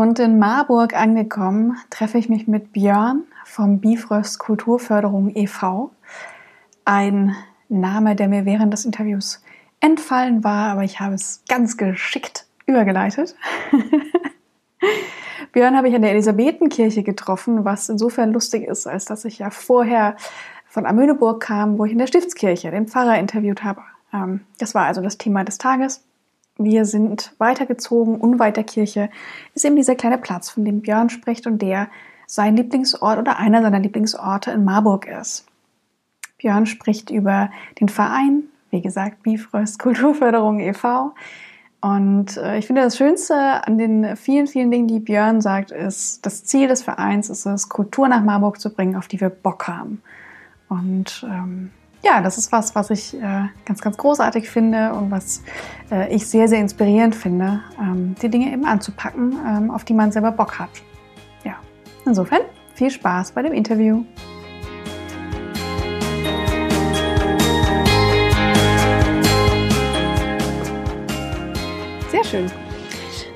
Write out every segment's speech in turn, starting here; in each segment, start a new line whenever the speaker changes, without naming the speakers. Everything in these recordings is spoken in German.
Und in Marburg angekommen, treffe ich mich mit Björn vom Bifröst Kulturförderung e.V. Ein Name, der mir während des Interviews entfallen war, aber ich habe es ganz geschickt übergeleitet. Björn habe ich in der Elisabethenkirche getroffen, was insofern lustig ist, als dass ich ja vorher von Amöneburg kam, wo ich in der Stiftskirche den Pfarrer interviewt habe. Ähm, das war also das Thema des Tages. Wir sind weitergezogen, unweit der Kirche ist eben dieser kleine Platz, von dem Björn spricht und der sein Lieblingsort oder einer seiner Lieblingsorte in Marburg ist. Björn spricht über den Verein, wie gesagt, Bifröst Kulturförderung e.V. Und äh, ich finde, das Schönste an den vielen, vielen Dingen, die Björn sagt, ist, das Ziel des Vereins ist es, Kultur nach Marburg zu bringen, auf die wir Bock haben. Und ähm, ja, das ist was, was ich äh, ganz, ganz großartig finde und was äh, ich sehr, sehr inspirierend finde, ähm, die Dinge eben anzupacken, ähm, auf die man selber Bock hat. Ja, insofern viel Spaß bei dem Interview. Sehr schön.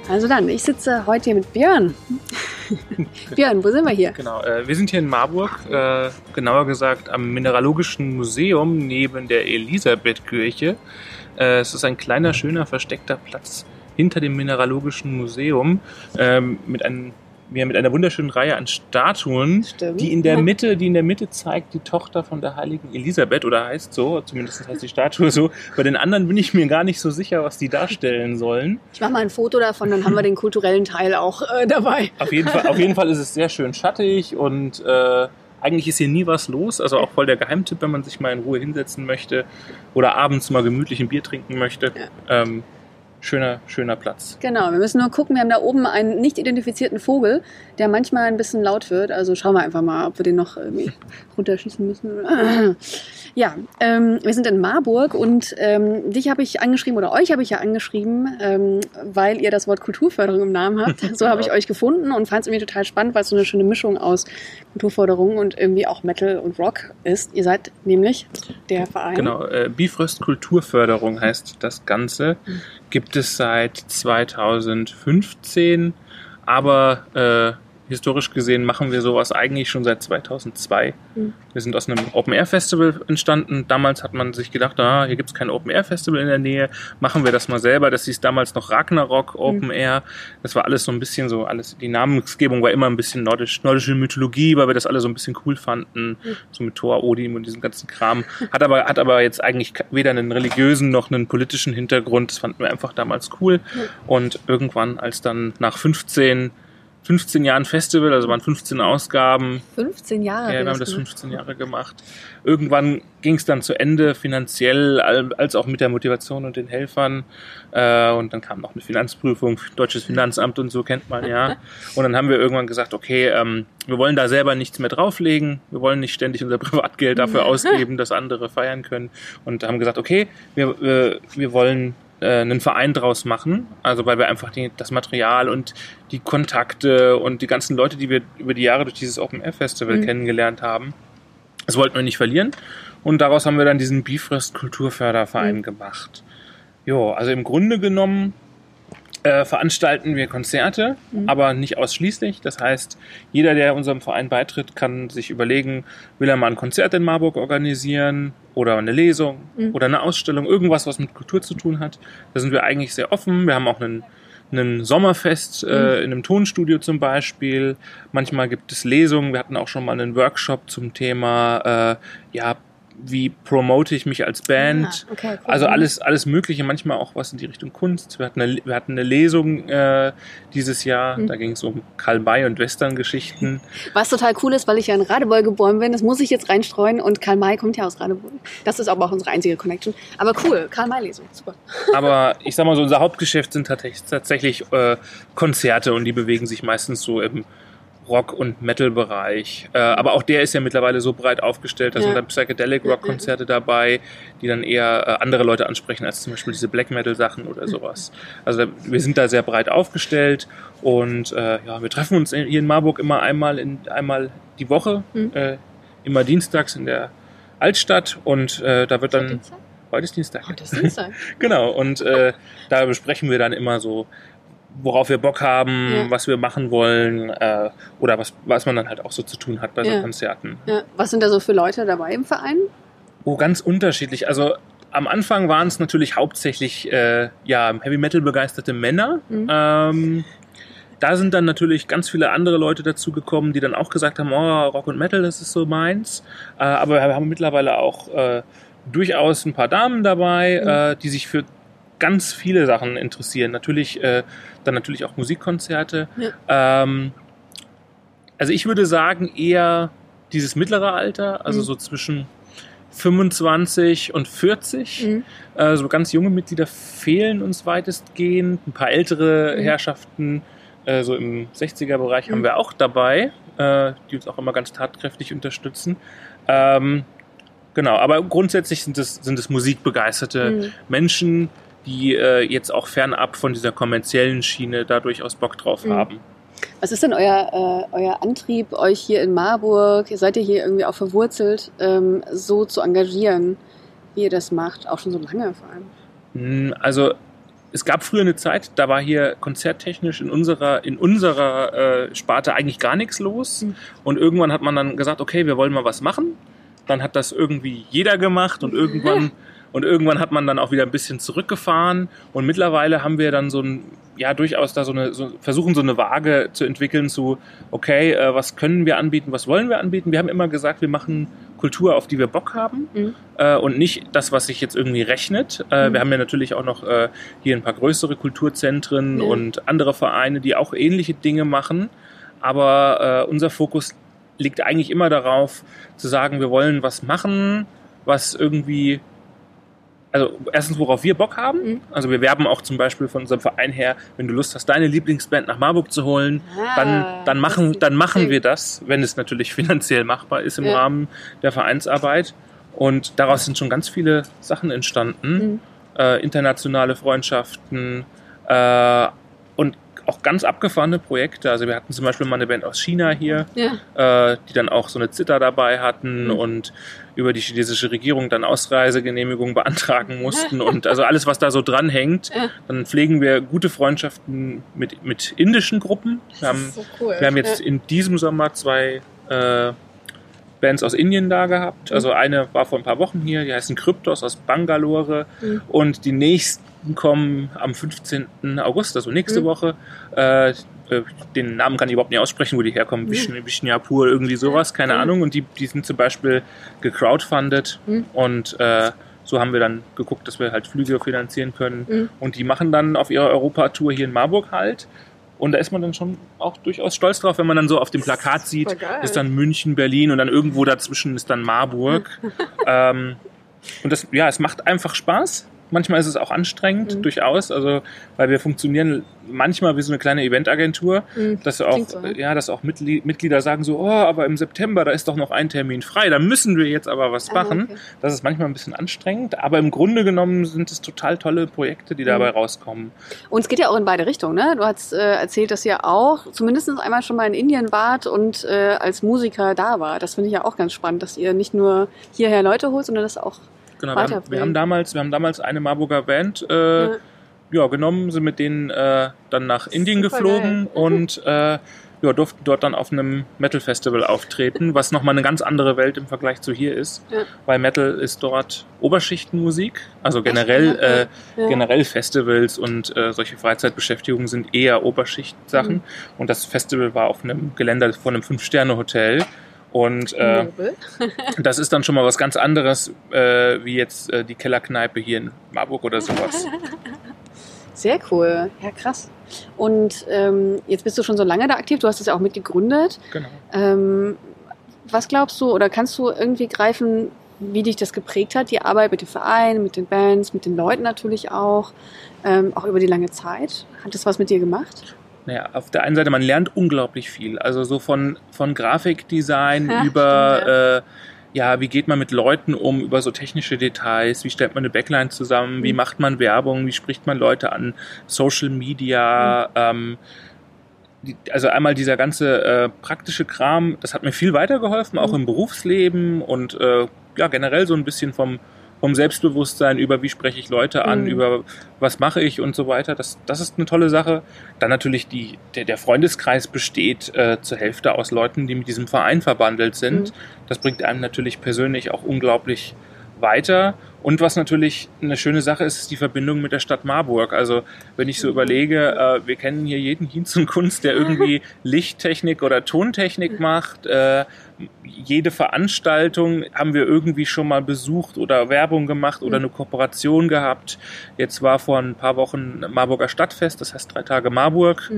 Also dann, ich sitze heute hier mit Björn. Björn, wo sind wir hier?
Genau, äh, wir sind hier in Marburg, äh, genauer gesagt am Mineralogischen Museum neben der Elisabethkirche. Äh, es ist ein kleiner, schöner, versteckter Platz hinter dem Mineralogischen Museum ähm, mit einem wir mit einer wunderschönen Reihe an Statuen, Stimmt. die in der Mitte, die in der Mitte zeigt die Tochter von der heiligen Elisabeth oder heißt so, zumindest heißt die Statue so. Bei den anderen bin ich mir gar nicht so sicher, was die darstellen sollen.
Ich mache mal ein Foto davon, dann haben wir den kulturellen Teil auch äh, dabei.
Auf jeden Fall, auf jeden Fall ist es sehr schön schattig und äh, eigentlich ist hier nie was los. Also auch voll der Geheimtipp, wenn man sich mal in Ruhe hinsetzen möchte oder abends mal gemütlich ein Bier trinken möchte. Ja. Ähm, schöner, schöner Platz.
Genau, wir müssen nur gucken, wir haben da oben einen nicht identifizierten Vogel, der manchmal ein bisschen laut wird. Also schauen wir einfach mal, ob wir den noch irgendwie runterschießen müssen. Ja, ähm, wir sind in Marburg und ähm, dich habe ich angeschrieben oder euch habe ich ja angeschrieben, ähm, weil ihr das Wort Kulturförderung im Namen habt. So habe ich euch gefunden und fand es irgendwie total spannend, weil es so eine schöne Mischung aus Kulturförderung und irgendwie auch Metal und Rock ist. Ihr seid nämlich der Verein.
Genau, äh, Bifröst Kulturförderung heißt das Ganze. Gibt es seit 2015, aber äh, historisch gesehen machen wir sowas eigentlich schon seit 2002. Mhm. Wir sind aus einem Open-Air-Festival entstanden. Damals hat man sich gedacht, ah, hier gibt es kein Open-Air-Festival in der Nähe, machen wir das mal selber. Das hieß damals noch Ragnarok Open mhm. Air. Das war alles so ein bisschen so, alles, die Namensgebung war immer ein bisschen nordisch, nordische Mythologie, weil wir das alle so ein bisschen cool fanden. Mhm. So mit Thor, Odin und diesem ganzen Kram. Hat aber, hat aber jetzt eigentlich weder einen religiösen noch einen politischen Hintergrund. Das fanden wir einfach damals cool. Und irgendwann, als dann nach 15 15 Jahren Festival, also waren 15 Ausgaben.
15 Jahre?
Ja, wir haben das 15 Jahre gemacht. Irgendwann ging es dann zu Ende, finanziell, als auch mit der Motivation und den Helfern. Äh, und dann kam noch eine Finanzprüfung, deutsches Finanzamt und so kennt man ja. Und dann haben wir irgendwann gesagt, okay, ähm, wir wollen da selber nichts mehr drauflegen. Wir wollen nicht ständig unser Privatgeld dafür ausgeben, dass andere feiern können. Und haben gesagt, okay, wir, wir, wollen einen Verein draus machen. Also weil wir einfach die, das Material und die Kontakte und die ganzen Leute, die wir über die Jahre durch dieses Open Air Festival mhm. kennengelernt haben, das wollten wir nicht verlieren. Und daraus haben wir dann diesen Bifrost Kulturförderverein mhm. gemacht. Jo, also im Grunde genommen äh, veranstalten wir Konzerte, mhm. aber nicht ausschließlich. Das heißt, jeder, der unserem Verein beitritt, kann sich überlegen, will er mal ein Konzert in Marburg organisieren oder eine Lesung mhm. oder eine Ausstellung, irgendwas, was mit Kultur zu tun hat. Da sind wir eigentlich sehr offen. Wir haben auch einen ein Sommerfest äh, mhm. in einem Tonstudio zum Beispiel. Manchmal gibt es Lesungen. Wir hatten auch schon mal einen Workshop zum Thema äh, ja, wie promote ich mich als Band.
Ah, okay, cool.
Also alles, alles Mögliche, manchmal auch was in die Richtung Kunst. Wir hatten eine, wir hatten eine Lesung äh, dieses Jahr,
Mhm.
da ging es um Karl May und Western-Geschichten.
Was total cool ist, weil ich ja in Radebeul geboren bin, das muss ich jetzt reinstreuen und Karl May kommt ja aus Radebeul. Das ist aber auch unsere einzige Connection. Aber cool, Karl May-Lesung, super.
Aber ich sag mal so, unser Hauptgeschäft sind tatsächlich, tatsächlich äh, Konzerte und die bewegen sich meistens so im Rock- und Metal-Bereich. Äh, aber auch der ist ja mittlerweile so breit aufgestellt, da
Ja.
sind dann Psychedelic-Rock-Konzerte dabei, die dann eher äh, andere Leute ansprechen als zum Beispiel diese Black-Metal-Sachen oder sowas. Also wir sind da sehr breit aufgestellt und äh, ja, wir treffen uns hier in Marburg immer einmal, in, einmal die Woche,
Mhm.
äh, immer dienstags in der Altstadt und äh, da wird dann, heute ist Dienstag.
Heute ist Dienstag.
Genau, und äh, da besprechen wir dann immer so, worauf wir Bock haben,
Ja.
was wir machen wollen äh, oder was, was man dann halt auch so zu tun hat bei so
Ja.
Konzerten.
Ja. Was sind da so für Leute dabei im Verein?
Oh, ganz unterschiedlich. Also am Anfang waren es natürlich hauptsächlich äh, ja, Heavy Metal begeisterte Männer.
Mhm.
Ähm, da sind dann natürlich ganz viele andere Leute dazugekommen, die dann auch gesagt haben, oh, Rock und Metal, das ist so meins. Äh, aber wir haben mittlerweile auch äh, durchaus ein paar Damen dabei,
Mhm.
äh, die sich für ganz viele Sachen interessieren. Natürlich, äh, dann natürlich auch Musikkonzerte. Ähm, also ich würde sagen, eher dieses mittlere Alter, also
Mhm.
so zwischen 25 und 40.
Mhm.
Äh, so ganz junge Mitglieder fehlen uns weitestgehend. Ein paar ältere
Mhm.
Herrschaften, äh, so im 60er-Bereich, haben
Mhm.
wir auch dabei, äh, die uns auch immer ganz tatkräftig unterstützen. Ähm, genau, aber grundsätzlich sind es, sind es musikbegeisterte
Mhm.
Menschen, die äh, jetzt auch fernab von dieser kommerziellen Schiene da durchaus Bock drauf
Mhm.
haben.
Was ist denn euer, äh, euer Antrieb, euch hier in Marburg, seid ihr hier irgendwie auch verwurzelt, ähm, so zu engagieren, wie ihr das macht? Auch schon so lange vor allem.
Hm, Also es gab früher eine Zeit, da war hier konzerttechnisch in unserer, in unserer äh, Sparte eigentlich gar nichts los.
Mhm.
Und irgendwann hat man dann gesagt, okay, wir wollen mal was machen. Dann hat das irgendwie jeder gemacht und irgendwann, und irgendwann hat man dann auch wieder ein bisschen zurückgefahren. Und mittlerweile haben wir dann so ein, ja, durchaus da so eine, so, versuchen so eine Waage zu entwickeln zu, okay, äh, was können wir anbieten, was wollen wir anbieten? Wir haben immer gesagt, wir machen Kultur, auf die wir Bock haben
Mhm.
äh, und nicht das, was sich jetzt irgendwie rechnet. Äh,
Mhm.
Wir haben ja natürlich auch noch äh, hier ein paar größere Kulturzentren
Ja.
und andere Vereine, die auch ähnliche Dinge machen. Aber äh, unser Fokus liegt eigentlich immer darauf, zu sagen, wir wollen was machen, was irgendwie, also erstens, worauf wir Bock haben.
Mhm.
Also wir werben auch zum Beispiel von unserem Verein her, wenn du Lust hast, deine Lieblingsband nach Marburg zu holen, dann,
Ah,
dann machen,
das-
dann machen wir das, wenn es natürlich finanziell machbar ist im
Ja.
Rahmen der Vereinsarbeit. Und daraus sind schon ganz viele Sachen entstanden.
Mhm.
Äh, internationale Freundschaften äh, und auch ganz abgefahrene Projekte. Also wir hatten zum Beispiel mal eine Band aus China hier,
Ja.
äh, die dann auch so eine Zither dabei hatten
Mhm.
und über die chinesische Regierung dann Ausreisegenehmigung beantragen mussten und also alles, was da so dranhängt.
Ja.
Dann pflegen wir gute Freundschaften mit, mit indischen Gruppen. Wir haben,
so cool.
wir haben jetzt in diesem Sommer zwei äh, Bands aus Indien da gehabt. Also eine war vor ein paar Wochen hier, die heißen Kryptos aus Bangalore.
Mhm.
Und die nächsten kommen am 15. August, also nächste
Mhm.
Woche. Äh, äh, den Namen kann ich überhaupt nicht aussprechen, wo die herkommen.
Mhm.
Vishnu- Vishnupur, irgendwie sowas, keine
Mhm.
Ahnung. Und die, die sind zum Beispiel gecrowdfundet.
Mhm.
Und äh, so haben wir dann geguckt, dass wir halt Flüge finanzieren können.
Mhm.
Und die machen dann auf ihrer Europatour hier in Marburg halt. Und da ist man dann schon auch durchaus stolz drauf, wenn man dann so auf dem Plakat sieht, ist dann München, Berlin und dann irgendwo dazwischen ist dann Marburg. ähm, und das, ja, es macht einfach Spaß. Manchmal ist es auch anstrengend,
Mhm.
durchaus. Also, weil wir funktionieren manchmal wie so eine kleine Eventagentur,
Mhm.
dass auch,
so, ne?
ja, dass auch Mitgli- Mitglieder sagen so, oh, aber im September, da ist doch noch ein Termin frei, da müssen wir jetzt aber was
Ah,
machen.
okay.
Das ist manchmal ein bisschen anstrengend, aber im Grunde genommen sind es total tolle Projekte, die dabei
Mhm.
rauskommen.
Und es geht ja auch in beide Richtungen, ne? Du hast äh, erzählt, dass ihr auch zumindest einmal schon mal in Indien wart und äh, als Musiker da war. Das finde ich ja auch ganz spannend, dass ihr nicht nur hierher Leute holt, sondern das auch.
Genau, wir haben, wir haben damals, wir haben damals eine Marburger Band äh,
Ja.
ja, genommen, sind mit denen äh, dann nach Indien
Super
geflogen und äh, ja, durften dort dann auf einem Metal-Festival auftreten, was nochmal eine ganz andere Welt im Vergleich zu hier ist.
Ja.
Weil Metal ist dort Oberschichtenmusik, also generell,
Echt?
äh,
Ja.
generell Festivals und äh, solche Freizeitbeschäftigungen sind eher Oberschichtsachen.
Mhm.
Und das Festival war auf einem Geländer von einem Fünf-Sterne-Hotel. Und äh, das ist dann schon mal was ganz anderes, äh, wie jetzt äh, die Kellerkneipe hier in Marburg oder sowas.
Sehr cool, ja krass. Und ähm, jetzt bist du schon so lange da aktiv, du hast es ja auch mitgegründet.
Genau.
Ähm, was glaubst du oder kannst du irgendwie greifen, wie dich das geprägt hat, die Arbeit mit dem Verein, mit den Bands, mit den Leuten natürlich auch, ähm, auch über die lange Zeit? Hat das was mit dir gemacht?
Naja, auf der einen Seite, man lernt unglaublich viel. Also so von, von Grafikdesign
Ja,
über,
stimmt, ja.
Äh, ja, wie geht man mit Leuten um, über so technische Details, wie stellt man eine Backline zusammen, wie
Mhm.
macht man Werbung, wie spricht man Leute an, Social Media, ähm, die, also einmal dieser ganze äh, praktische Kram, das hat mir viel weitergeholfen, auch
Mhm.
im Berufsleben und äh, ja, generell so ein bisschen vom, vom Selbstbewusstsein über wie spreche ich Leute an,
Mhm.
über was mache ich und so weiter. Das, das ist eine tolle Sache. Dann natürlich die, der, der Freundeskreis besteht äh, zur Hälfte aus Leuten, die mit diesem Verein verbandelt sind.
Mhm.
Das bringt einem natürlich persönlich auch unglaublich weiter. Und was natürlich eine schöne Sache ist, ist die Verbindung mit der Stadt Marburg. Also wenn ich so überlege, äh, wir kennen hier jeden Hinz und Kunst, der irgendwie Lichttechnik oder Tontechnik macht. Äh, jede Veranstaltung haben wir irgendwie schon mal besucht oder Werbung gemacht oder
Mhm.
eine Kooperation gehabt. Jetzt war vor ein paar Wochen Marburger Stadtfest, das heißt drei Tage Marburg.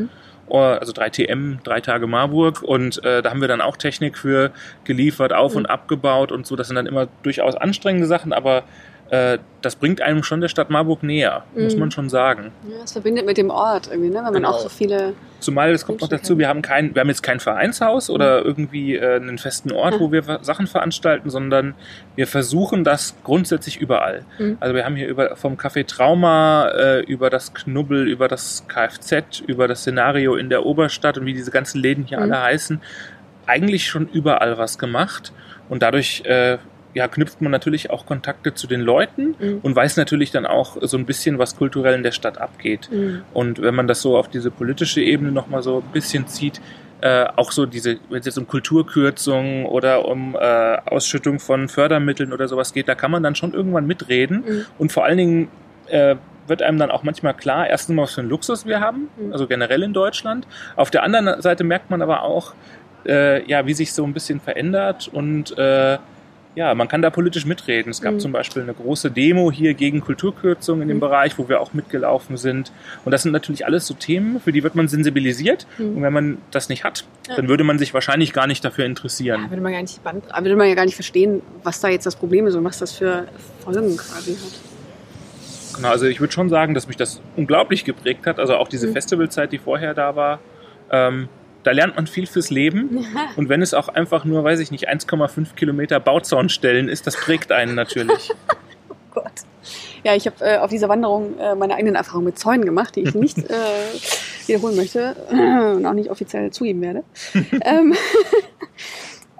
Oh, Also drei TM, drei Tage Marburg und äh, da haben wir dann auch Technik für geliefert, auf
Mhm.
und abgebaut und so. Das sind dann immer durchaus anstrengende Sachen, aber äh, das bringt einem schon der Stadt Marburg näher, muss
Mhm.
man schon sagen.
Ja, es verbindet mit dem Ort irgendwie, ne? wenn man
Genau.
auch so viele.
Zumal es kommt noch dazu, wir haben kein, wir haben jetzt kein Vereinshaus oder
Mhm.
irgendwie äh, einen festen Ort, wo wir Sachen veranstalten, sondern wir versuchen das grundsätzlich überall.
Mhm.
Also wir haben hier über vom Café Trauma äh, über das Knubbel, über das Kfz, über das Szenario in der Oberstadt und wie diese ganzen Läden hier
Mhm.
alle heißen, eigentlich schon überall was gemacht und dadurch äh, ja, knüpft man natürlich auch Kontakte zu den Leuten
Mhm.
und weiß natürlich dann auch so ein bisschen, was kulturell in der Stadt abgeht.
Mhm.
Und wenn man das so auf diese politische Ebene nochmal so ein bisschen zieht, äh, auch so diese, wenn es jetzt um Kulturkürzungen oder um äh, Ausschüttung von Fördermitteln oder sowas geht, da kann man dann schon irgendwann mitreden.
Mhm.
Und vor allen Dingen äh, wird einem dann auch manchmal klar, erstens mal, was für einen Luxus wir haben,
Mhm.
also generell in Deutschland. Auf der anderen Seite merkt man aber auch, äh, ja, wie sich so ein bisschen verändert und äh, ja, man kann da politisch mitreden. Es gab
Mhm.
zum Beispiel eine große Demo hier gegen Kulturkürzungen in dem
Mhm.
Bereich, wo wir auch mitgelaufen sind. Und das sind natürlich alles so Themen, für die wird man sensibilisiert.
Mhm.
Und wenn man das nicht hat,
Ja.
dann würde man sich wahrscheinlich gar nicht dafür interessieren.
Ja, würde man, gar nicht Band, würde man ja gar nicht verstehen, was da jetzt das Problem ist und was das für Folgen quasi hat.
Genau, also ich würde schon sagen, dass mich das unglaublich geprägt hat. Also auch diese
Mhm.
Festivalzeit, die vorher da war. Ähm, da lernt man viel fürs Leben. Und wenn es auch einfach nur, weiß ich nicht, 1,5 Kilometer Bauzaunstellen ist, das prägt einen natürlich.
Oh Gott. Ja, ich habe äh, auf dieser Wanderung äh, meine eigenen Erfahrungen mit Zäunen gemacht, die ich nicht äh, wiederholen möchte und auch nicht offiziell zugeben werde. ähm,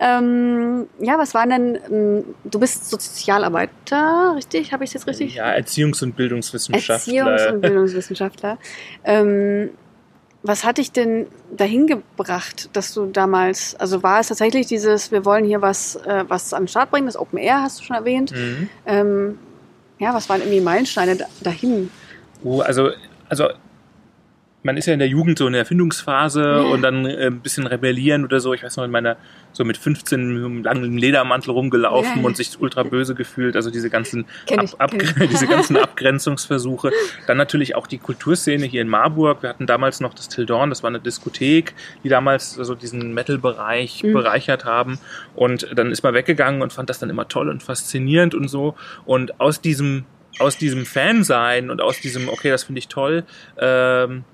ähm, ja, was waren denn, ähm, du bist Sozialarbeiter, richtig? Habe ich es jetzt richtig?
ja, Erziehungs- und Bildungswissenschaftler.
Erziehungs- und Bildungswissenschaftler. Was hat dich denn dahin gebracht, dass du damals, also war es tatsächlich dieses, wir wollen hier was, äh, was an den Start bringen, das Open Air hast du schon erwähnt.
Mhm.
Ähm, ja, was waren irgendwie Meilensteine da- dahin?
Oh, also, also man ist ja in der Jugend so in der Erfindungsphase
Ja.
und dann äh, ein bisschen rebellieren oder so. Ich weiß noch, in meiner, so mit 15 mit einem langen Ledermantel rumgelaufen
Ja.
und sich ultra böse gefühlt. Also diese ganzen, Ab,
ich,
Ab,
kenn
diese ganzen Abgrenzungsversuche. Dann natürlich auch die Kulturszene hier in Marburg. Wir hatten damals noch das Till Dawn, das war eine Diskothek, die damals so diesen Metal-Bereich
Mhm.
bereichert haben. Und dann ist man weggegangen und fand das dann immer toll und faszinierend und so. Und aus diesem aus diesem Fansein und aus diesem, okay, das finde ich toll, ähm,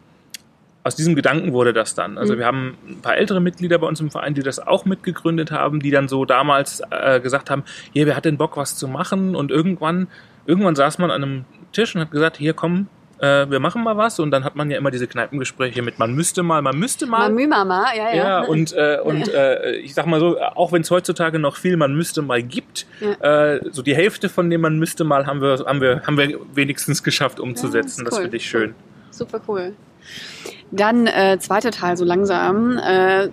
aus diesem Gedanken wurde das dann. Also
Mhm.
wir haben ein paar ältere Mitglieder bei uns im Verein, die das auch mitgegründet haben, die dann so damals äh, gesagt haben, hier, wer hat denn Bock, was zu machen? Und irgendwann, irgendwann saß man an einem Tisch und hat gesagt, hier, komm, äh, wir machen mal was. Und dann hat man ja immer diese Kneipengespräche mit, man müsste mal, man müsste mal.
Mamü Mama, ja, ja.
Ja, und, äh, und äh, ich sag mal so, auch wenn es heutzutage noch viel man müsste mal gibt,
Ja.
äh, so die Hälfte von dem man müsste mal haben wir, haben wir, haben wir wenigstens geschafft umzusetzen.
Ja,
das
cool.
finde ich schön.
Super cool. Dann äh, zweiter Teil so langsam. Äh,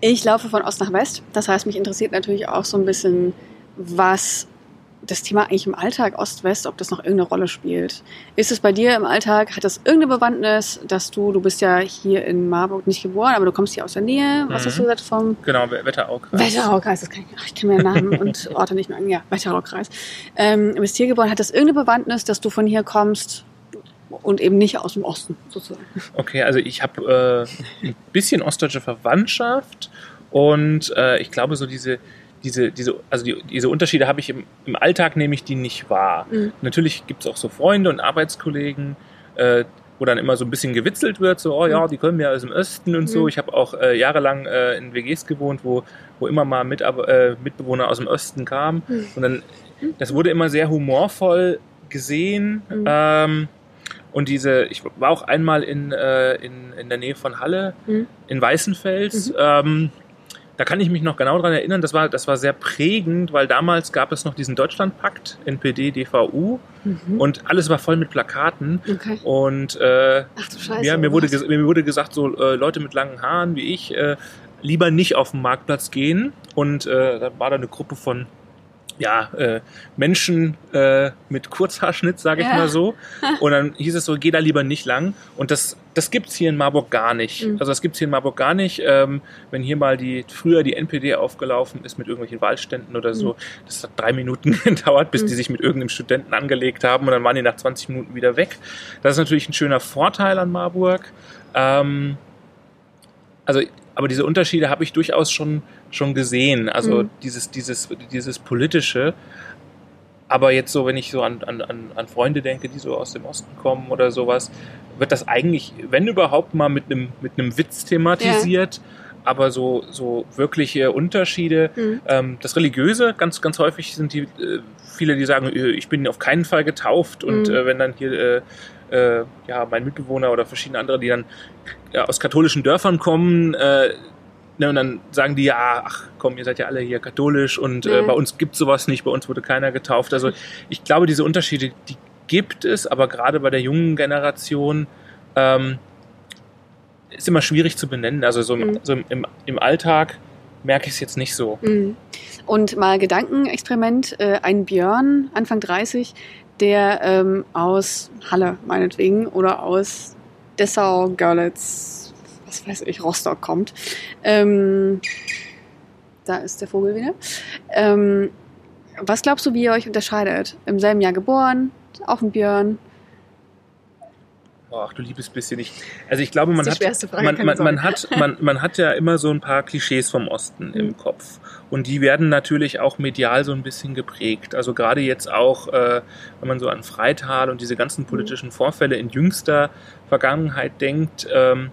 ich laufe von Ost nach West. Das heißt, mich interessiert natürlich auch so ein bisschen, was das Thema eigentlich im Alltag Ost-West, ob das noch irgendeine Rolle spielt. Ist es bei dir im Alltag, hat das irgendeine Bewandtnis, dass du, du bist ja hier in Marburg nicht geboren, aber du kommst hier aus der Nähe, was
Mhm.
hast du gesagt vom
Genau, Wetteraukreis.
Wetteraukreis, das kann ich, ach, ich kann mir Namen und Orte nicht merken, ja, Wetteraukreis. Ähm, du bist hier geboren, hat das irgendeine Bewandtnis, dass du von hier kommst und eben nicht aus dem Osten, sozusagen?
Okay, also ich habe äh, ein bisschen ostdeutsche Verwandtschaft und äh, ich glaube so diese diese, diese, also die, diese Unterschiede habe ich im, im Alltag, nehme ich die nicht wahr.
Mhm.
Natürlich gibt es auch so Freunde und Arbeitskollegen, äh, wo dann immer so ein bisschen gewitzelt wird, so, oh ja, die kommen ja aus dem Osten und so.
Mhm.
Ich habe auch äh, jahrelang äh, in WGs gewohnt, wo, wo immer mal mit, äh, Mitbewohner aus dem Osten kamen.
Mhm.
Und dann, das wurde immer sehr humorvoll gesehen.
Mhm.
Ähm, und diese, ich war auch einmal in, äh, in, in der Nähe von Halle,
Mhm.
in Weißenfels.
Mhm.
Ähm, da kann ich mich noch genau dran erinnern, das war, das war sehr prägend, weil damals gab es noch diesen Deutschlandpakt, NPD, DVU
Mhm.
und alles war voll mit Plakaten.
Okay.
Und äh,
Ach du Scheiße.
ja, mir, wurde, mir wurde gesagt, so äh, Leute mit langen Haaren wie ich, äh, lieber nicht auf den Marktplatz gehen. Und äh, da war da eine Gruppe von ja, äh, Menschen äh, mit Kurzhaarschnitt, sage ich
Ja.
mal so. Und dann hieß es so, geh da lieber nicht lang. Und das, das gibt's hier in Marburg gar nicht.
Mhm.
Also das gibt's hier in Marburg gar nicht. Ähm, wenn hier mal die früher die NPD aufgelaufen ist mit irgendwelchen Wahlständen oder so, das hat drei Minuten gedauert, bis
Mhm.
die sich mit irgendeinem Studenten angelegt haben und dann waren die nach 20 Minuten wieder weg. Das ist natürlich ein schöner Vorteil an Marburg. Ähm, also, aber diese Unterschiede habe ich durchaus schon, schon gesehen. Also
Mhm.
dieses, dieses, dieses politische. Aber jetzt so, wenn ich so an, an, an Freunde denke, die so aus dem Osten kommen oder sowas, wird das eigentlich, wenn überhaupt mal mit einem, mit einem Witz thematisiert. Aber so, so wirkliche Unterschiede.
Mhm.
Ähm, das Religiöse, ganz, ganz häufig sind die äh, viele, die sagen, äh, ich bin auf keinen Fall getauft. Und
Mhm.
äh, wenn dann hier äh, ja, mein Mitbewohner oder verschiedene andere, die dann ja, aus katholischen Dörfern kommen, äh, ne, und dann sagen die, ja, ach komm, ihr seid ja alle hier katholisch und äh,
Mhm.
bei uns gibt sowas nicht, bei uns wurde keiner getauft. Also ich glaube, diese Unterschiede, die gibt es, aber gerade bei der jungen Generation ähm, ist immer schwierig zu benennen. Also so, im,
Mhm.
so im, im Alltag merke ich es jetzt nicht so.
Mhm. Und mal Gedankenexperiment, äh, ein Björn, Anfang 30, der ähm, aus Halle meinetwegen oder aus Dessau, Görlitz, was weiß ich, Rostock kommt. Ähm, da ist der Vogel wieder. Ähm, was glaubst du, wie ihr euch unterscheidet? Im selben Jahr geboren, auch ein Björn.
Ach du liebes bisschen. Ich, also ich glaube, man hat,
Frage,
man, man, man, hat, man, man hat ja immer so ein paar Klischees vom Osten
Mhm.
im Kopf. Und die werden natürlich auch medial so ein bisschen geprägt. Also gerade jetzt auch, äh, wenn man so an Freital und diese ganzen politischen Vorfälle in jüngster Vergangenheit denkt, ähm,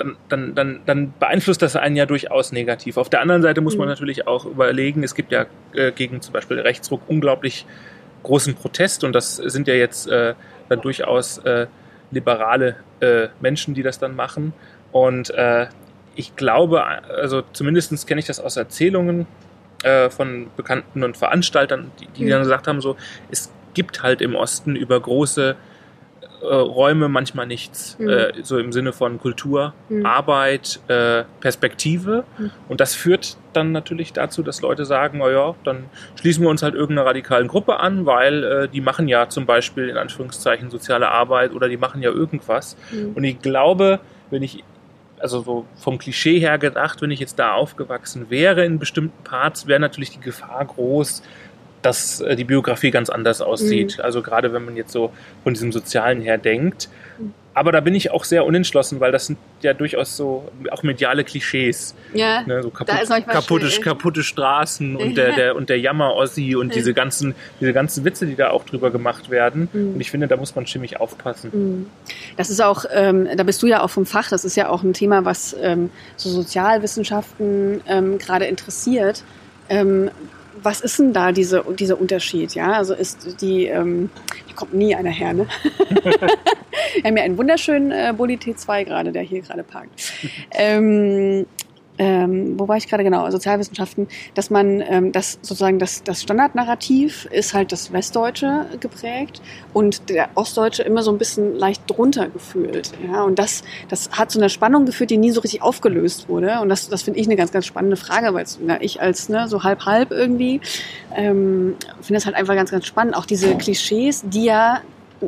dann, dann, dann, dann beeinflusst das einen ja durchaus negativ. Auf der anderen Seite muss man
Mhm.
natürlich auch überlegen, es gibt ja äh, gegen zum Beispiel Rechtsruck unglaublich großen Protest und das sind ja jetzt äh, dann durchaus äh, liberale äh, Menschen, die das dann machen. Und äh, ich glaube, also zumindest kenne ich das aus Erzählungen äh, von Bekannten und Veranstaltern, die, die
Mhm.
dann gesagt haben, so, es gibt halt im Osten über große äh, Räume manchmal nichts.
Mhm.
Äh, so im Sinne von Kultur,
Mhm.
Arbeit, äh, Perspektive.
Mhm.
Und das führt dann natürlich dazu, dass Leute sagen, na ja, dann schließen wir uns halt irgendeiner radikalen Gruppe an, weil äh, die machen ja zum Beispiel in Anführungszeichen soziale Arbeit oder die machen ja irgendwas.
Mhm.
Und ich glaube, wenn ich, also so vom Klischee her gedacht, wenn ich jetzt da aufgewachsen wäre in bestimmten Parts, wäre natürlich die Gefahr groß, dass äh, die Biografie ganz anders aussieht. Also gerade wenn man jetzt so von diesem Sozialen her denkt.
Mhm.
Aber da bin ich auch sehr unentschlossen, weil das sind ja durchaus so auch mediale Klischees.
Ja,
Ne, so kaputt, kaputte,
schwierig.
kaputte Straßen und der, der, und der Jammer-Ossi und
Ja.
diese ganzen, diese ganzen Witze, die da auch drüber gemacht werden.
Mhm.
Und ich finde, da muss man ziemlich aufpassen.
Mhm. Das ist auch, ähm, da bist du ja auch vom Fach, das ist ja auch ein Thema, was ähm, so Sozialwissenschaften ähm, gerade interessiert. Was ist denn da diese, dieser Unterschied? Ja, also ist die, ähm, hier kommt nie einer her, ne? Wir haben ja einen wunderschönen äh, Bulli T2 gerade, der hier gerade parkt. ähm, ähm, wo war ich gerade genau, Sozialwissenschaften, dass man, ähm, das sozusagen das, das Standardnarrativ ist halt das Westdeutsche geprägt und der Ostdeutsche immer so ein bisschen leicht drunter gefühlt. Ja, und das, das hat zu einer Spannung geführt, die nie so richtig aufgelöst wurde. Und das, das finde ich eine ganz, ganz spannende Frage, weil na, ich als ne, so halb-halb irgendwie ähm, finde das halt einfach ganz, ganz spannend. Auch diese Klischees, die ja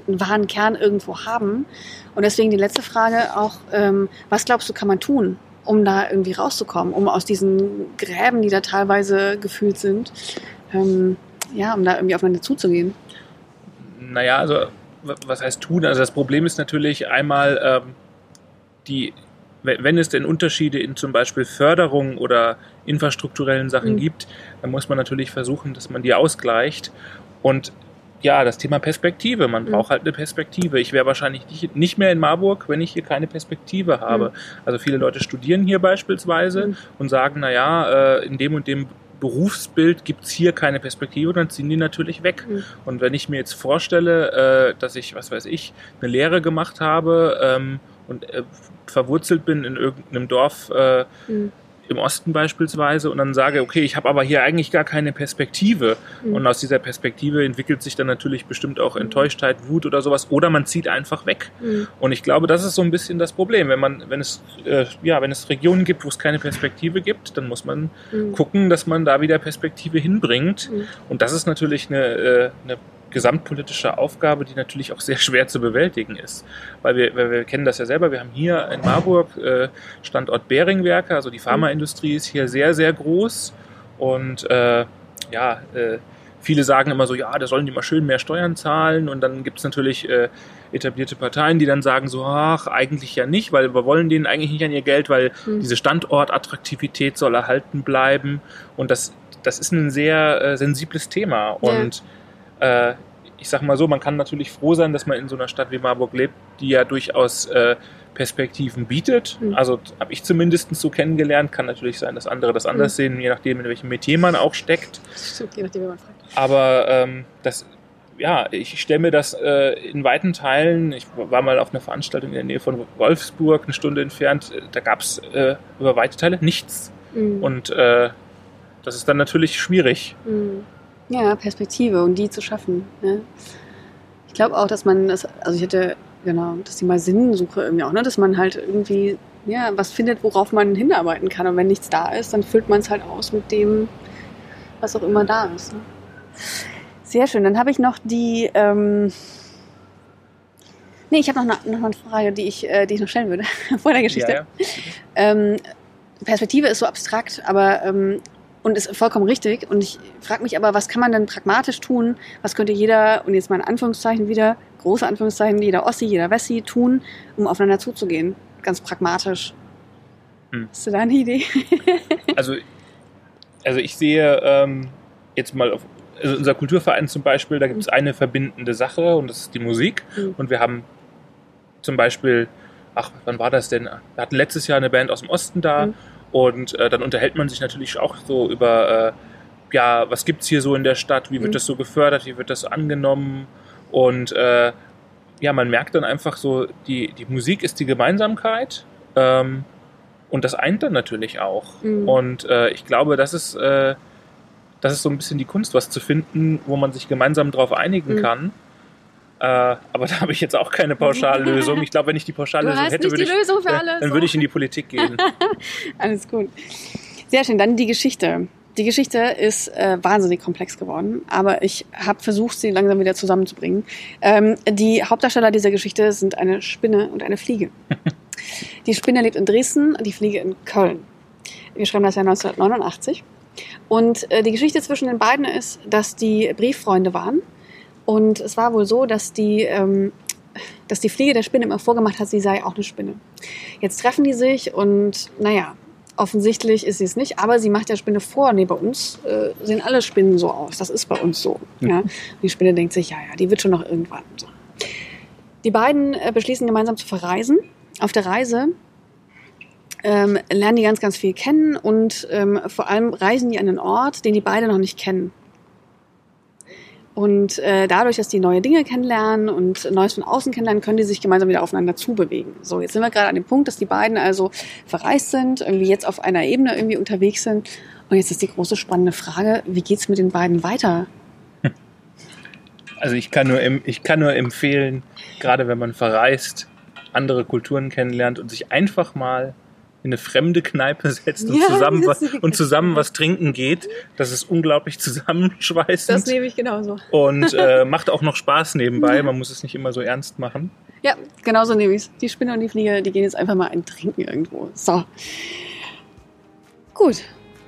einen wahren Kern irgendwo haben. Und deswegen die letzte Frage auch, ähm, was glaubst du, kann man tun, um da irgendwie rauszukommen, um aus diesen Gräben, die da teilweise gefühlt sind, ähm, ja, um da irgendwie aufeinander zuzugehen?
Naja, also was heißt tun? Also das Problem ist natürlich einmal ähm, die, wenn es denn Unterschiede in zum Beispiel Förderung oder infrastrukturellen Sachen mhm. gibt, dann muss man natürlich versuchen, dass man die ausgleicht. Und ja, das Thema Perspektive. Man mhm. braucht halt eine Perspektive. Ich wäre wahrscheinlich nicht, nicht, mehr in Marburg, wenn ich hier keine Perspektive habe. Mhm. Also viele Leute studieren hier beispielsweise mhm. und sagen, na ja, äh, in dem und dem Berufsbild gibt es hier keine Perspektive, dann ziehen die natürlich weg. Mhm. Und wenn ich mir jetzt vorstelle, äh, dass ich, was weiß ich, eine Lehre gemacht habe ähm, und äh, verwurzelt bin in irgendeinem Dorf, mhm im Osten beispielsweise und dann sage, okay, ich habe aber hier eigentlich gar keine Perspektive. Mhm. Und aus dieser Perspektive entwickelt sich dann natürlich bestimmt auch Enttäuschtheit, Wut oder sowas. Oder man zieht einfach weg. Mhm. Und ich glaube, das ist so ein bisschen das Problem. Wenn man, wenn es, äh, ja, wenn es Regionen gibt, wo es keine Perspektive gibt, dann muss man mhm. gucken, dass man da wieder Perspektive hinbringt. Mhm. Und das ist natürlich eine, äh, eine gesamtpolitische Aufgabe, die natürlich auch sehr schwer zu bewältigen ist. Weil wir, weil wir kennen das ja selber, wir haben hier in Marburg äh, Standort Beringwerke, also die Pharmaindustrie ist hier sehr, sehr groß. Und äh, ja, äh, viele sagen immer so, ja, da sollen die mal schön mehr Steuern zahlen. Und dann gibt es natürlich äh, etablierte Parteien, die dann sagen so, ach, eigentlich ja nicht, weil wir wollen denen eigentlich nicht an ihr Geld, weil mhm. diese Standortattraktivität soll erhalten bleiben. Und das, das ist ein sehr äh, sensibles Thema. Und ja äh, ich sag mal so, man kann natürlich froh sein, dass man in so einer Stadt wie Marburg lebt, die ja durchaus äh, Perspektiven bietet. Mhm. Also habe ich zumindest so kennengelernt. Kann natürlich sein, dass andere das anders mhm. sehen, je nachdem, in welchem Metier man auch steckt. Stimmt, je nachdem, wie man fragt. Aber ähm, das, ja, ich stelle mir das äh, in weiten Teilen, ich war mal auf einer Veranstaltung in der Nähe von Wolfsburg, eine Stunde entfernt, da gab es äh, über weite Teile nichts. Mhm. Und äh, das ist dann natürlich schwierig.
Ja, Perspektive und die zu schaffen. Ja. Ich glaube auch, dass man das, also ich hätte, genau, dass die mal Sinnsuche irgendwie auch, ne, dass man halt irgendwie, ja, was findet, worauf man hinarbeiten kann. Und wenn nichts da ist, dann füllt man es halt aus mit dem, was auch immer da ist. Ne? Sehr schön. Dann habe ich noch die, ähm, nee, ich habe noch, eine, noch eine Frage, die ich, äh, die ich noch stellen würde vor der Geschichte. Ja, ja. Ähm, Perspektive ist so abstrakt, aber ähm, und ist vollkommen richtig. Und ich frage mich aber, was kann man denn pragmatisch tun? Was könnte jeder, und jetzt mal in Anführungszeichen wieder, große Anführungszeichen, jeder Ossi, jeder Wessi tun, um aufeinander zuzugehen? Ganz pragmatisch. Hm. Hast du da eine Idee?
also, also ich sehe ähm, jetzt mal auf also unser Kulturverein zum Beispiel, da gibt es hm. eine verbindende Sache und das ist die Musik. Mhm. Und wir haben zum Beispiel, ach, wann war das denn? Wir hatten letztes Jahr eine Band aus dem Osten da mhm. Und äh, dann unterhält man sich natürlich auch so über, äh, ja, was gibt's hier so in der Stadt, wie wird mhm. das so gefördert, wie wird das angenommen. Und äh, ja, man merkt dann einfach so, die, die Musik ist die Gemeinsamkeit. Ähm, und das eint dann natürlich auch. Mhm. Und äh, ich glaube, das ist, äh, das ist so ein bisschen die Kunst, was zu finden, wo man sich gemeinsam darauf einigen mhm. kann. Äh, aber da habe ich jetzt auch keine Pauschallösung. Ich glaube, wenn ich die Pauschallösung hätte, würde ich, dann würde ich in die Politik gehen.
Alles gut. Sehr schön. Dann die Geschichte. Die Geschichte ist äh, wahnsinnig komplex geworden, aber ich habe versucht, sie langsam wieder zusammenzubringen. Ähm, die Hauptdarsteller dieser Geschichte sind eine Spinne und eine Fliege. die Spinne lebt in Dresden, die Fliege in Köln. Wir schreiben das Jahr 1989. Und äh, die Geschichte zwischen den beiden ist, dass die Brieffreunde waren und es war wohl so, dass die, ähm, dass die Fliege der Spinne immer vorgemacht hat, sie sei auch eine Spinne. Jetzt treffen die sich und naja, offensichtlich ist sie es nicht, aber sie macht der Spinne vor, nee, bei uns äh, sehen alle Spinnen so aus. Das ist bei uns so. Mhm. Ja? die Spinne denkt sich, ja, ja, die wird schon noch irgendwann. So. Die beiden äh, beschließen gemeinsam zu verreisen. Auf der Reise ähm, lernen die ganz, ganz viel kennen und ähm, vor allem reisen die an einen Ort, den die beide noch nicht kennen.
Und äh, dadurch, dass die neue Dinge kennenlernen und Neues von außen kennenlernen, können die sich gemeinsam wieder aufeinander zubewegen. So, jetzt sind wir gerade an dem Punkt, dass die beiden also verreist sind, irgendwie jetzt auf einer Ebene irgendwie unterwegs sind. Und jetzt ist die große spannende Frage, wie geht's mit den beiden weiter?
Also ich kann nur, ich kann nur empfehlen, gerade wenn man verreist, andere Kulturen kennenlernt und sich einfach mal in eine fremde Kneipe setzt und, ja, zusammen, was, und zusammen was trinken geht. Das ist unglaublich zusammenschweißend.
Das nehme ich genauso.
Und äh, macht auch noch Spaß nebenbei. Man muss es nicht immer so ernst machen.
Ja, genauso nehme ich es. Die Spinne und die Fliege, die gehen jetzt einfach mal ein Trinken irgendwo. So. Gut,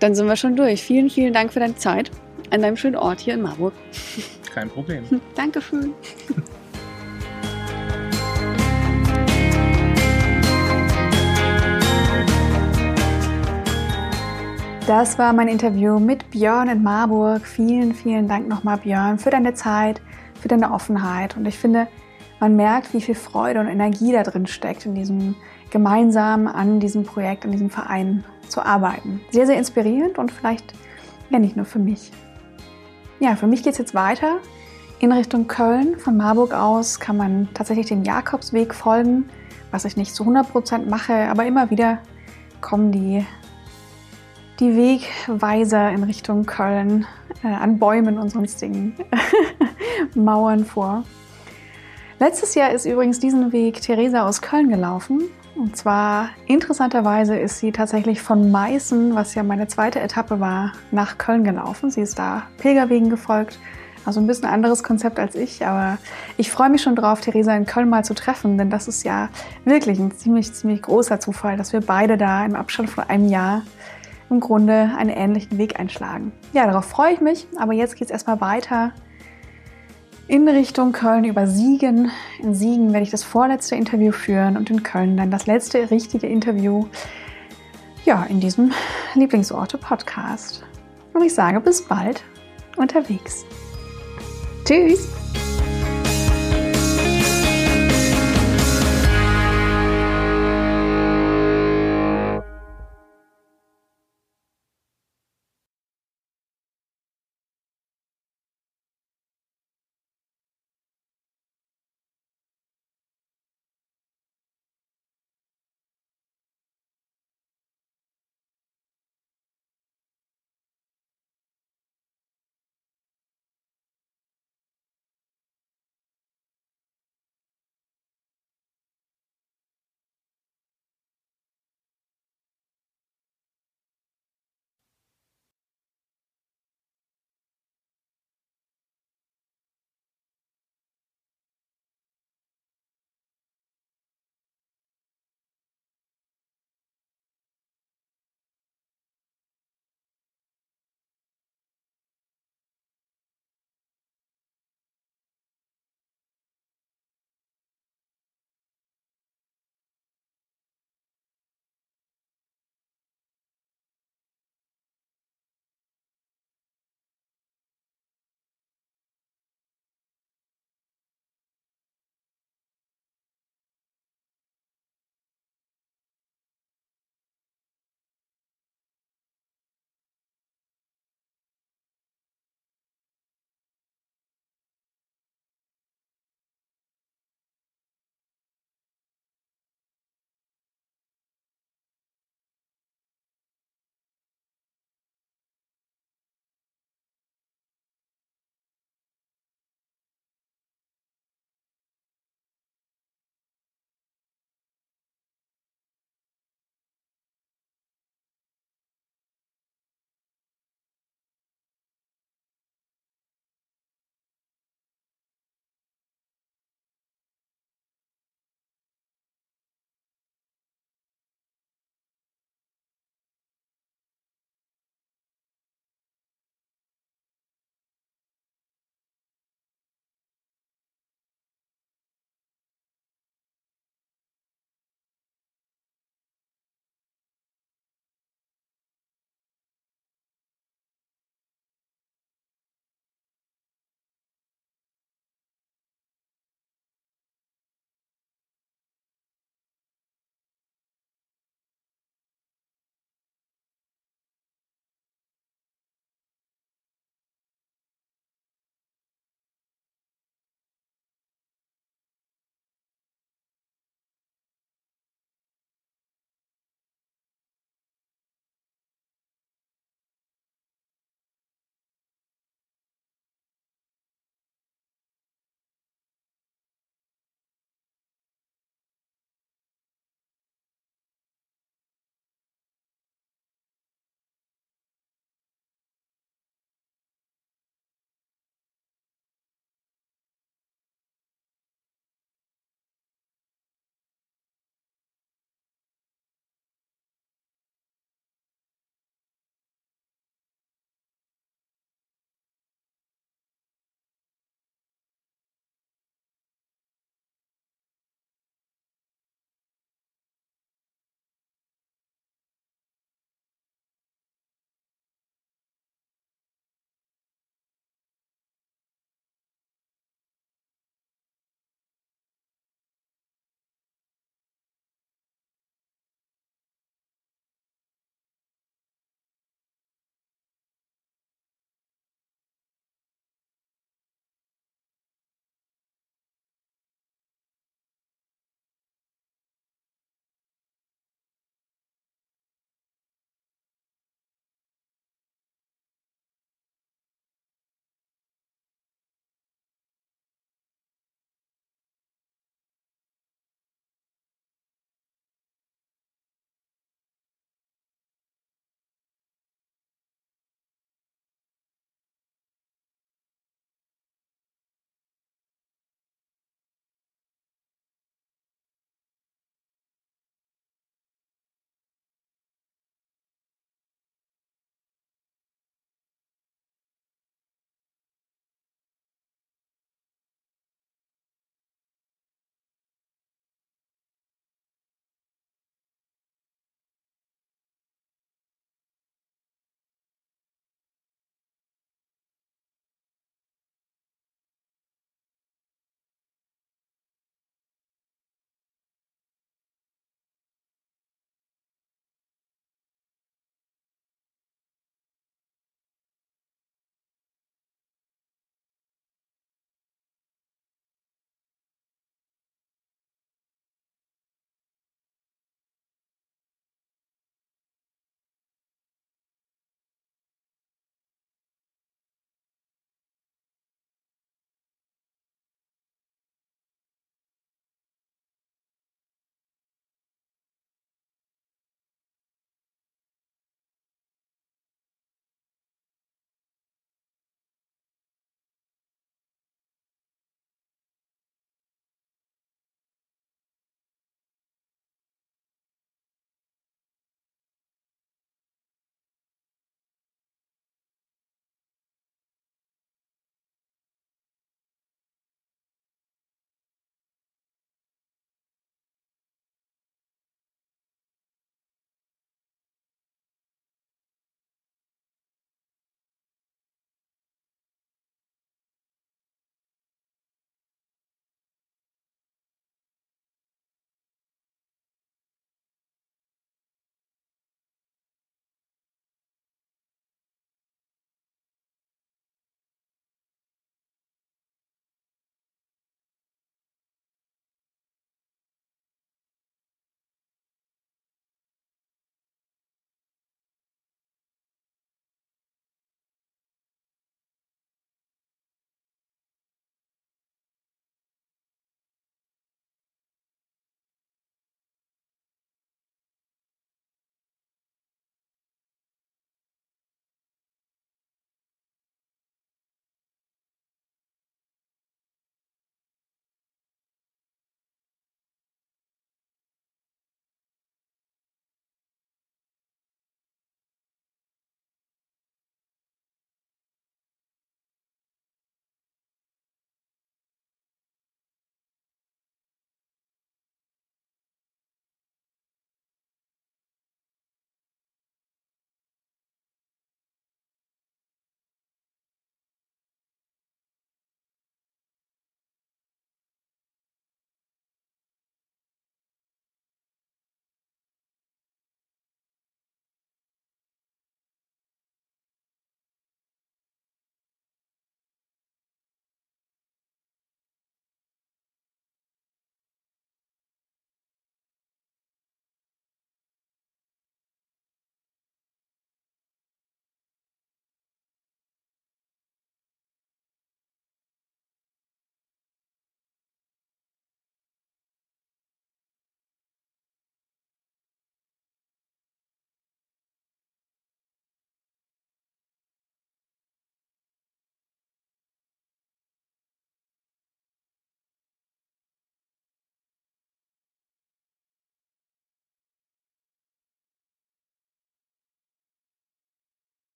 dann sind wir schon durch. Vielen, vielen Dank für deine Zeit an deinem schönen Ort hier in Marburg.
Kein Problem.
Dankeschön.
Das war mein Interview mit Björn in Marburg. Vielen, vielen Dank nochmal, Björn, für deine Zeit, für deine Offenheit. Und ich finde, man merkt, wie viel Freude und Energie da drin steckt, in diesem gemeinsam an diesem Projekt, an diesem Verein zu arbeiten. Sehr, sehr inspirierend und vielleicht ja nicht nur für mich. Ja, für mich geht es jetzt weiter in Richtung Köln. Von Marburg aus kann man tatsächlich dem Jakobsweg folgen, was ich nicht zu 100% mache, aber immer wieder kommen die die Wegweiser in Richtung Köln äh, an Bäumen und sonstigen Mauern vor. Letztes Jahr ist übrigens diesen Weg Theresa aus Köln gelaufen. Und zwar interessanterweise ist sie tatsächlich von Meißen, was ja meine zweite Etappe war, nach Köln gelaufen. Sie ist da Pilgerwegen gefolgt. Also ein bisschen anderes Konzept als ich, aber ich freue mich schon drauf, Theresa in Köln mal zu treffen, denn das ist ja wirklich ein ziemlich, ziemlich großer Zufall, dass wir beide da im Abstand von einem Jahr im Grunde einen ähnlichen Weg einschlagen. Ja, darauf freue ich mich, aber jetzt geht es erstmal weiter in Richtung Köln über Siegen. In Siegen werde ich das vorletzte Interview führen und in Köln dann das letzte richtige Interview. Ja, in diesem Lieblingsorte-Podcast. Und ich sage bis bald unterwegs. Tschüss!